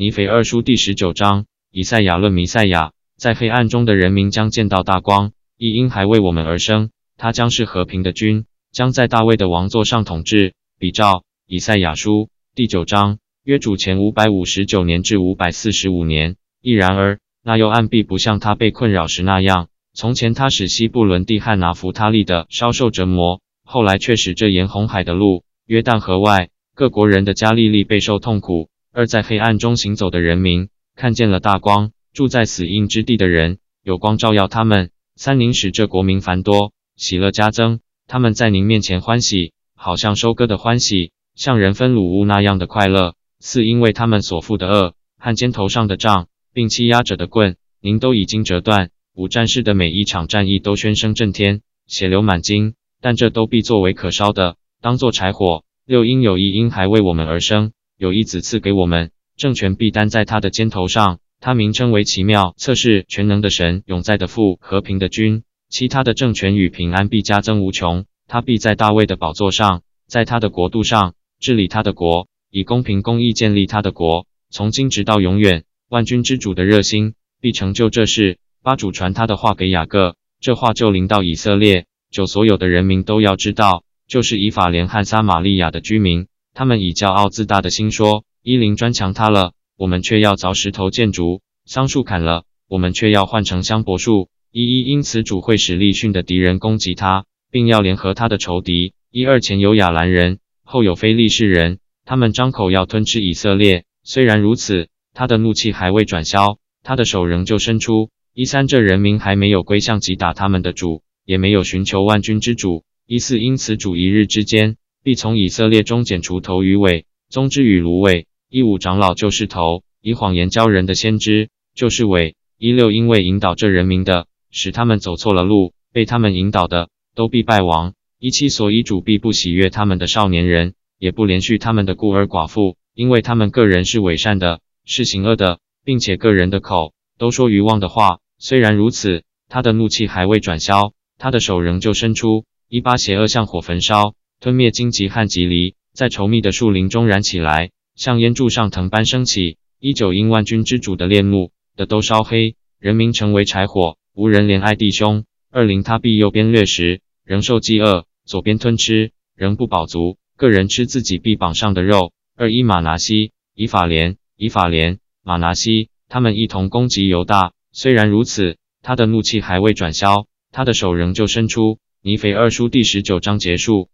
尼腓二书第十九章，以赛亚论弥赛亚，在黑暗中的人民将见到大光，一婴还为我们而生，他将是和平的君，将在大卫的王座上统治。比照以赛亚书第九章，约主前五百五十九年至五百四十五年。亦然而，那又暗必不像他被困扰时那样。从前他使西布伦地汉拿弗他利的稍受折磨，后来却使这沿红海的路、约旦河外各国人的加利利备受痛苦。二在黑暗中行走的人民看见了大光，住在死荫之地的人有光照耀他们。三您使这国民繁多，喜乐加增，他们在您面前欢喜，好像收割的欢喜，像人分卤物那样的快乐。四因为他们所负的恶和肩头上的杖，并欺压者的棍，您都已经折断。五战士的每一场战役都喧声震天，血流满襟，但这都必作为可烧的，当作柴火。六因有一因还为我们而生。有一子赐给我们，政权必担在他的肩头上。他名称为奇妙、测试、全能的神、永在的父、和平的君。其他的政权与平安必加增无穷。他必在大卫的宝座上，在他的国度上治理他的国，以公平公义建立他的国，从今直到永远。万军之主的热心必成就这事。八主传他的话给雅各，这话就临到以色列。九所有的人民都要知道，就是以法莲和撒玛利亚的居民。他们以骄傲自大的心说：“伊林砖墙塌了，我们却要凿石头建筑；桑树砍了，我们却要换成香柏树。”一一因此主会使利逊的敌人攻击他，并要联合他的仇敌。一二前有亚兰人，后有非利士人，他们张口要吞吃以色列。虽然如此，他的怒气还未转消，他的手仍旧伸出。一三这人民还没有归向击打他们的主，也没有寻求万军之主。一四因此主一日之间。必从以色列中剪除头与尾，宗之与芦苇。一五长老就是头，以谎言教人的先知就是尾。一六因为引导这人民的，使他们走错了路，被他们引导的，都必败亡。一七所以主必不喜悦他们的少年人，也不连续他们的孤儿寡妇，因为他们个人是伪善的，是行恶的，并且个人的口都说愚妄的话。虽然如此，他的怒气还未转消，他的手仍旧伸出，一八邪恶像火焚烧。吞灭荆棘和棘藜，在稠密的树林中燃起来，像烟柱上藤般升起。一九因万军之主的恋怒的都烧黑，人民成为柴火，无人怜爱弟兄。二零他必右边掠食，仍受饥饿；左边吞吃，仍不饱足。个人吃自己臂膀上的肉。二一马拿西、以法莲、以法莲、马拿西，他们一同攻击犹大。虽然如此，他的怒气还未转消，他的手仍旧伸出。尼腓二书第十九章结束。